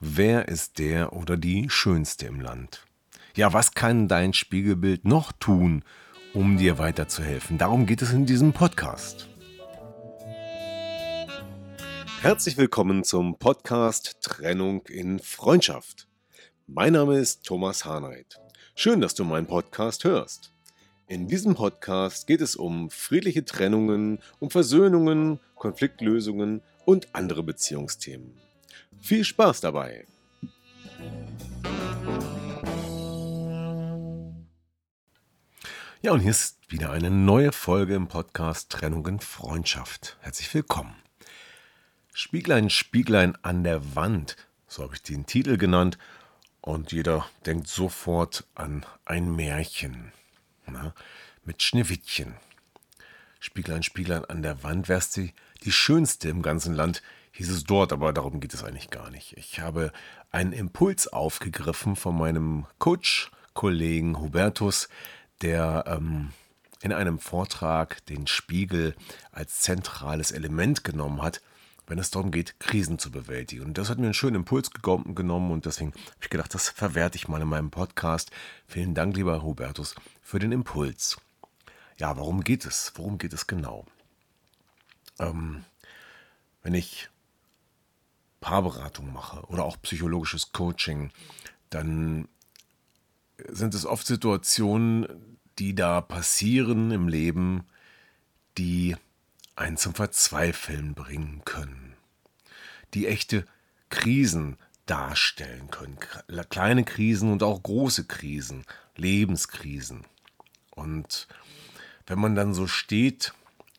Wer ist der oder die Schönste im Land? Ja, was kann dein Spiegelbild noch tun, um dir weiterzuhelfen. Darum geht es in diesem Podcast. Herzlich willkommen zum Podcast Trennung in Freundschaft. Mein Name ist Thomas Harnight. Schön, dass du meinen Podcast hörst. In diesem Podcast geht es um friedliche Trennungen, um Versöhnungen, Konfliktlösungen und andere Beziehungsthemen. Viel Spaß dabei! Ja, und hier ist wieder eine neue Folge im Podcast Trennung in Freundschaft. Herzlich willkommen. Spieglein, Spieglein an der Wand, so habe ich den Titel genannt. Und jeder denkt sofort an ein Märchen na, mit Schneewittchen. Spieglein, Spieglein an der Wand, wärst du die schönste im ganzen Land, hieß es dort, aber darum geht es eigentlich gar nicht. Ich habe einen Impuls aufgegriffen von meinem Coach-Kollegen Hubertus, der ähm, in einem Vortrag den Spiegel als zentrales Element genommen hat, wenn es darum geht, Krisen zu bewältigen. Und das hat mir einen schönen Impuls genommen und deswegen habe ich gedacht, das verwerte ich mal in meinem Podcast. Vielen Dank, lieber Hubertus, für den Impuls. Ja, warum geht es? Worum geht es genau? Ähm, wenn ich Paarberatung mache oder auch psychologisches Coaching, dann sind es oft Situationen, die da passieren im Leben, die einen zum Verzweifeln bringen können, die echte Krisen darstellen können, kleine Krisen und auch große Krisen, Lebenskrisen. Und wenn man dann so steht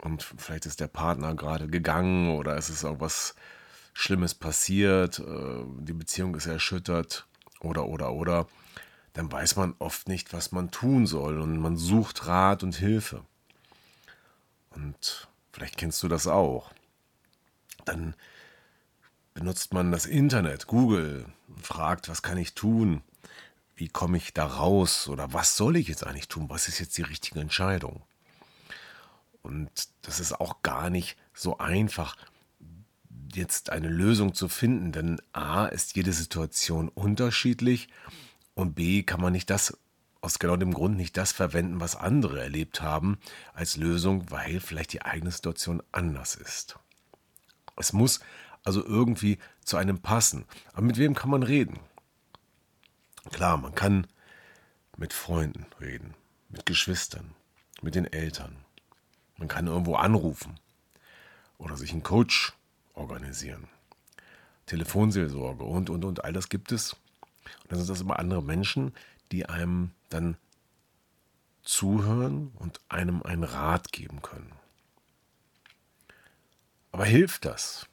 und vielleicht ist der Partner gerade gegangen oder es ist irgendwas Schlimmes passiert, äh, die Beziehung ist erschüttert oder oder oder, dann weiß man oft nicht, was man tun soll und man sucht Rat und Hilfe. Und vielleicht kennst du das auch. Dann benutzt man das Internet, Google, fragt, was kann ich tun? Wie komme ich da raus? Oder was soll ich jetzt eigentlich tun? Was ist jetzt die richtige Entscheidung? Und das ist auch gar nicht so einfach, jetzt eine Lösung zu finden, denn a ist jede Situation unterschiedlich und B kann man nicht das, aus genau dem Grund nicht das verwenden, was andere erlebt haben, als Lösung, weil vielleicht die eigene Situation anders ist. Es muss also irgendwie zu einem passen. Aber mit wem kann man reden? Klar, man kann mit Freunden reden, mit Geschwistern, mit den Eltern. Man kann irgendwo anrufen oder sich einen Coach organisieren. Telefonseelsorge und, und, und, all das gibt es. Und dann sind das immer andere Menschen, die einem dann zuhören und einem einen Rat geben können. Aber hilft das,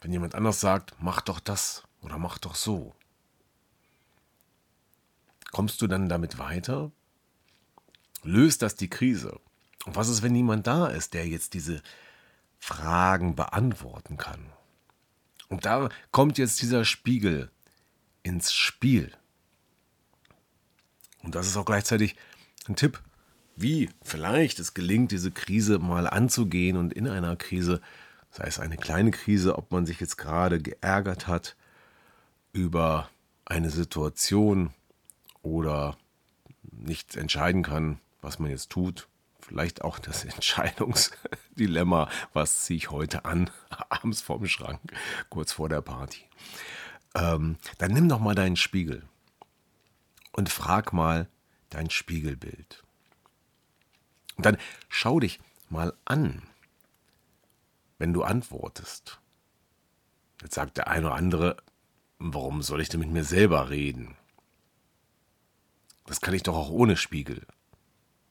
wenn jemand anders sagt, mach doch das oder mach doch so? Kommst du dann damit weiter? Löst das die Krise? Und was ist, wenn niemand da ist, der jetzt diese Fragen beantworten kann? Und da kommt jetzt dieser Spiegel ins Spiel. Und das ist auch gleichzeitig ein Tipp, wie vielleicht es gelingt, diese Krise mal anzugehen und in einer Krise, sei es eine kleine Krise, ob man sich jetzt gerade geärgert hat über eine Situation oder nicht entscheiden kann, was man jetzt tut, vielleicht auch das Entscheidungsdilemma, was ziehe ich heute an, abends vorm Schrank, kurz vor der Party ähm, dann nimm doch mal deinen Spiegel und frag mal dein Spiegelbild. Und dann schau dich mal an, wenn du antwortest. Jetzt sagt der eine oder andere, warum soll ich denn mit mir selber reden? Das kann ich doch auch ohne Spiegel.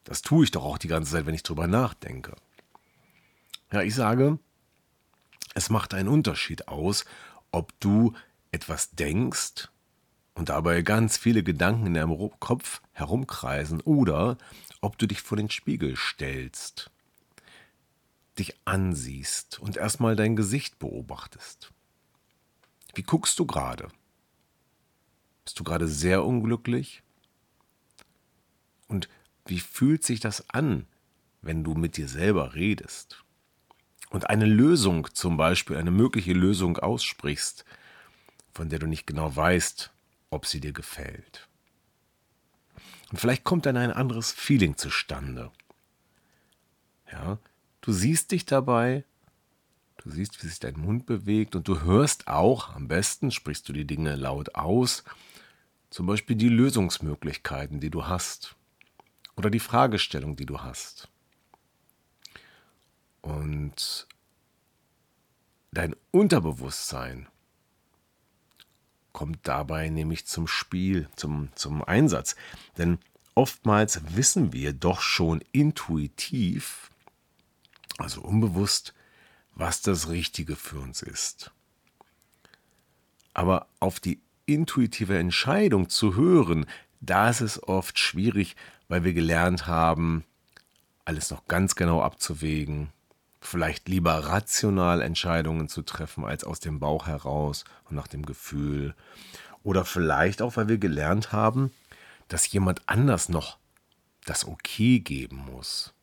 Das tue ich doch auch die ganze Zeit, wenn ich drüber nachdenke. Ja, ich sage, es macht einen Unterschied aus, ob du etwas denkst und dabei ganz viele Gedanken in deinem Kopf herumkreisen oder ob du dich vor den Spiegel stellst, dich ansiehst und erstmal dein Gesicht beobachtest. Wie guckst du gerade? Bist du gerade sehr unglücklich? Und wie fühlt sich das an, wenn du mit dir selber redest? Und eine Lösung, zum Beispiel eine mögliche Lösung aussprichst, von der du nicht genau weißt, ob sie dir gefällt. Und vielleicht kommt dann ein anderes Feeling zustande. Ja, du siehst dich dabei, du siehst, wie sich dein Mund bewegt und du hörst auch, am besten sprichst du die Dinge laut aus, zum Beispiel die Lösungsmöglichkeiten, die du hast oder die Fragestellung, die du hast. Und dein Unterbewusstsein kommt dabei nämlich zum Spiel, zum, zum Einsatz. Denn oftmals wissen wir doch schon intuitiv, also unbewusst, was das Richtige für uns ist. Aber auf die intuitive Entscheidung zu hören, da ist es oft schwierig, weil wir gelernt haben, alles noch ganz genau abzuwägen, vielleicht lieber rational Entscheidungen zu treffen als aus dem Bauch heraus und nach dem Gefühl. Oder vielleicht auch, weil wir gelernt haben, dass jemand anders noch das Okay geben muss.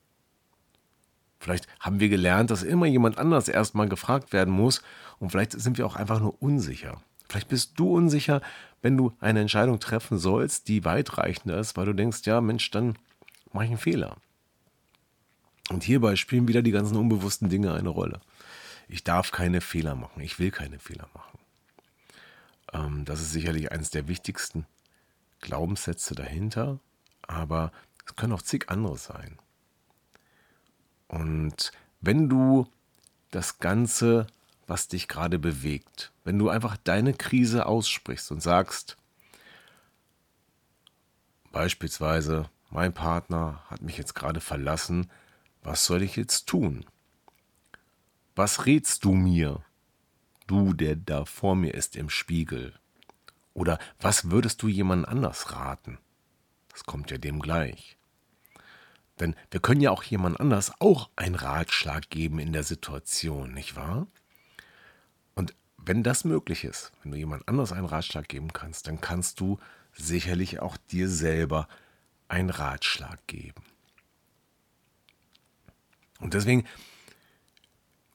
Vielleicht haben wir gelernt, dass immer jemand anders erstmal gefragt werden muss und vielleicht sind wir auch einfach nur unsicher. Vielleicht bist du unsicher, wenn du eine Entscheidung treffen sollst, die weitreichender ist, weil du denkst, ja Mensch, dann mache ich einen Fehler. Und hierbei spielen wieder die ganzen unbewussten Dinge eine Rolle. Ich darf keine Fehler machen. Ich will keine Fehler machen. Ähm, das ist sicherlich eines der wichtigsten Glaubenssätze dahinter. Aber es können auch zig andere sein. Und wenn du das Ganze, was dich gerade bewegt, wenn du einfach deine Krise aussprichst und sagst, beispielsweise, mein Partner hat mich jetzt gerade verlassen, was soll ich jetzt tun? Was rätst du mir, du, der da vor mir ist im Spiegel? Oder was würdest du jemand anders raten? Das kommt ja dem gleich. Denn wir können ja auch jemand anders auch einen Ratschlag geben in der Situation, nicht wahr? Und wenn das möglich ist, wenn du jemand anders einen Ratschlag geben kannst, dann kannst du sicherlich auch dir selber einen Ratschlag geben. Und deswegen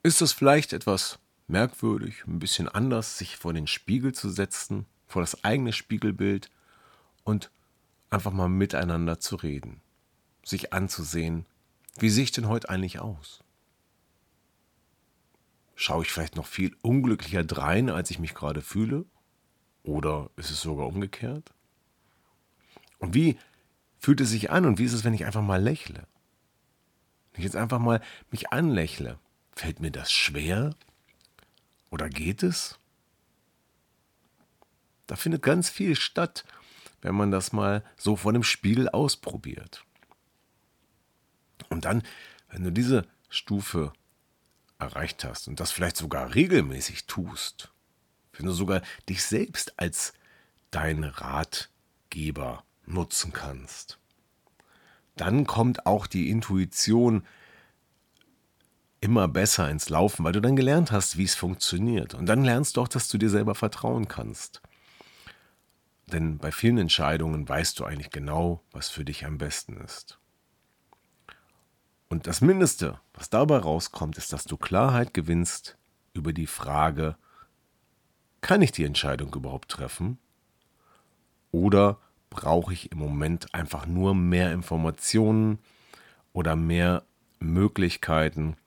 ist es vielleicht etwas merkwürdig, ein bisschen anders, sich vor den Spiegel zu setzen, vor das eigene Spiegelbild und einfach mal miteinander zu reden, sich anzusehen, wie sehe ich denn heute eigentlich aus? Schaue ich vielleicht noch viel unglücklicher drein, als ich mich gerade fühle? Oder ist es sogar umgekehrt? Und wie fühlt es sich an und wie ist es, wenn ich einfach mal lächle? ich jetzt einfach mal mich anlächle, fällt mir das schwer? Oder geht es? Da findet ganz viel statt, wenn man das mal so vor dem Spiegel ausprobiert. Und dann, wenn du diese Stufe erreicht hast und das vielleicht sogar regelmäßig tust, wenn du sogar dich selbst als dein Ratgeber nutzen kannst, dann kommt auch die Intuition immer besser ins Laufen, weil du dann gelernt hast, wie es funktioniert. Und dann lernst du auch, dass du dir selber vertrauen kannst. Denn bei vielen Entscheidungen weißt du eigentlich genau, was für dich am besten ist. Und das Mindeste, was dabei rauskommt, ist, dass du Klarheit gewinnst über die Frage, kann ich die Entscheidung überhaupt treffen? Oder brauche ich im Moment einfach nur mehr Informationen oder mehr Möglichkeiten,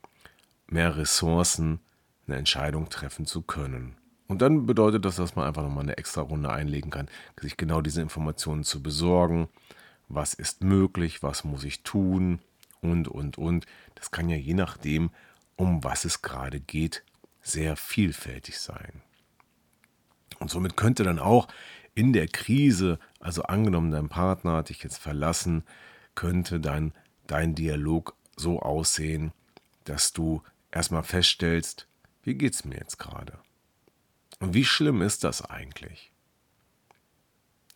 mehr Ressourcen, eine Entscheidung treffen zu können. Und dann bedeutet das, dass man einfach nochmal eine extra Runde einlegen kann, sich genau diese Informationen zu besorgen. Was ist möglich, was muss ich tun und, und, und. Das kann ja je nachdem, um was es gerade geht, sehr vielfältig sein. Und somit könnte dann auch in der Krise, also angenommen, dein Partner hat dich jetzt verlassen, könnte dann dein Dialog so aussehen, dass du erstmal feststellst, wie geht es mir jetzt gerade? Und wie schlimm ist das eigentlich?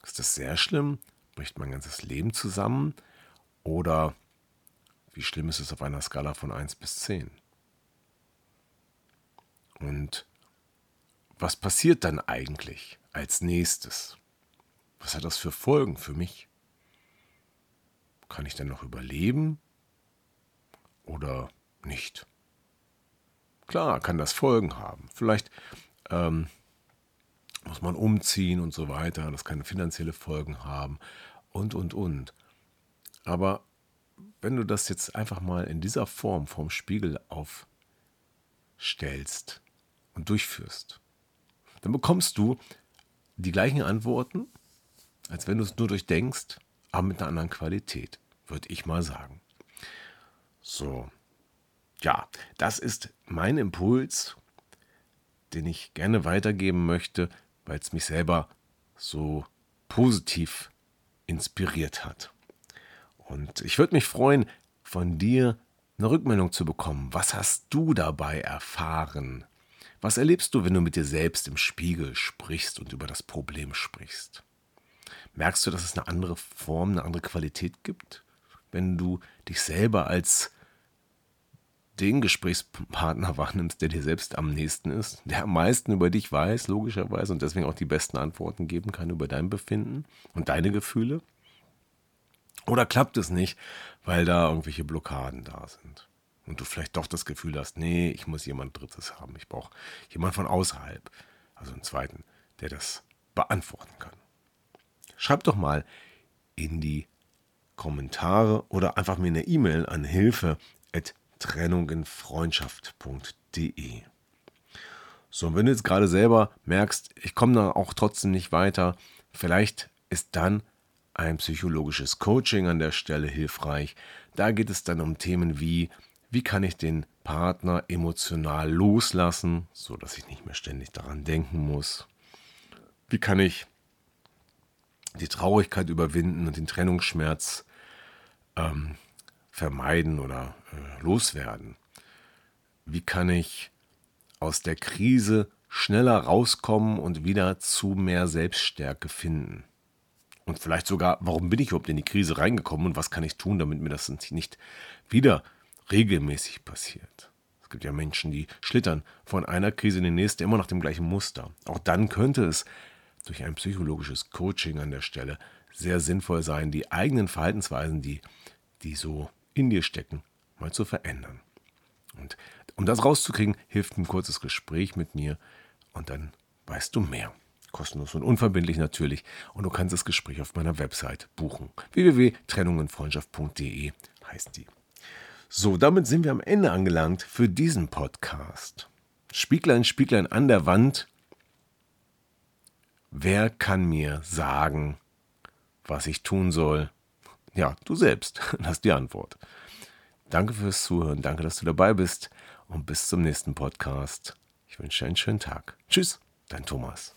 Ist das sehr schlimm? Bricht mein ganzes Leben zusammen? Oder wie schlimm ist es auf einer Skala von 1 bis 10? Und was passiert dann eigentlich als nächstes? Was hat das für Folgen für mich? Kann ich denn noch überleben oder nicht? Klar, kann das Folgen haben. Vielleicht ähm, muss man umziehen und so weiter. Das kann finanzielle Folgen haben und, und, und. Aber wenn du das jetzt einfach mal in dieser Form vorm Spiegel aufstellst und durchführst, dann bekommst du die gleichen Antworten, als wenn du es nur durchdenkst, aber mit einer anderen Qualität, würde ich mal sagen. So, ja, das ist mein Impuls, den ich gerne weitergeben möchte, weil es mich selber so positiv inspiriert hat. Und ich würde mich freuen, von dir eine Rückmeldung zu bekommen. Was hast du dabei erfahren? Was erlebst du, wenn du mit dir selbst im Spiegel sprichst und über das Problem sprichst? Merkst du, dass es eine andere Form, eine andere Qualität gibt, wenn du dich selber als den Gesprächspartner wahrnimmst, der dir selbst am nächsten ist, der am meisten über dich weiß, logischerweise, und deswegen auch die besten Antworten geben kann über dein Befinden und deine Gefühle? Oder klappt es nicht, weil da irgendwelche Blockaden da sind? Und du vielleicht doch das Gefühl hast, nee, ich muss jemand Drittes haben. Ich brauche jemand von außerhalb, also einen zweiten, der das beantworten kann. Schreib doch mal in die Kommentare oder einfach mir eine E-Mail an hilfe trennungenfreundschaft.de. So, und wenn du jetzt gerade selber merkst, ich komme da auch trotzdem nicht weiter, vielleicht ist dann ein psychologisches Coaching an der Stelle hilfreich. Da geht es dann um Themen wie, wie kann ich den Partner emotional loslassen, so dass ich nicht mehr ständig daran denken muss? Wie kann ich die Traurigkeit überwinden und den Trennungsschmerz ähm, vermeiden oder äh, loswerden? Wie kann ich aus der Krise schneller rauskommen und wieder zu mehr Selbststärke finden? Und vielleicht sogar, warum bin ich überhaupt in die Krise reingekommen und was kann ich tun, damit mir das nicht wieder regelmäßig passiert? Es gibt ja Menschen, die schlittern von einer Krise in die nächste immer nach dem gleichen Muster. Auch dann könnte es durch ein psychologisches Coaching an der Stelle sehr sinnvoll sein, die eigenen Verhaltensweisen, die, die so in dir stecken, mal zu verändern. Und um das rauszukriegen, hilft ein kurzes Gespräch mit mir und dann weißt du mehr kostenlos und unverbindlich natürlich. Und du kannst das Gespräch auf meiner Website buchen. www.trennungenfreundschaft.de heißt die. So, damit sind wir am Ende angelangt für diesen Podcast. Spieglein, Spieglein an der Wand. Wer kann mir sagen, was ich tun soll? Ja, du selbst. Das ist die Antwort. Danke fürs Zuhören, danke, dass du dabei bist und bis zum nächsten Podcast. Ich wünsche dir einen schönen Tag. Tschüss, dein Thomas.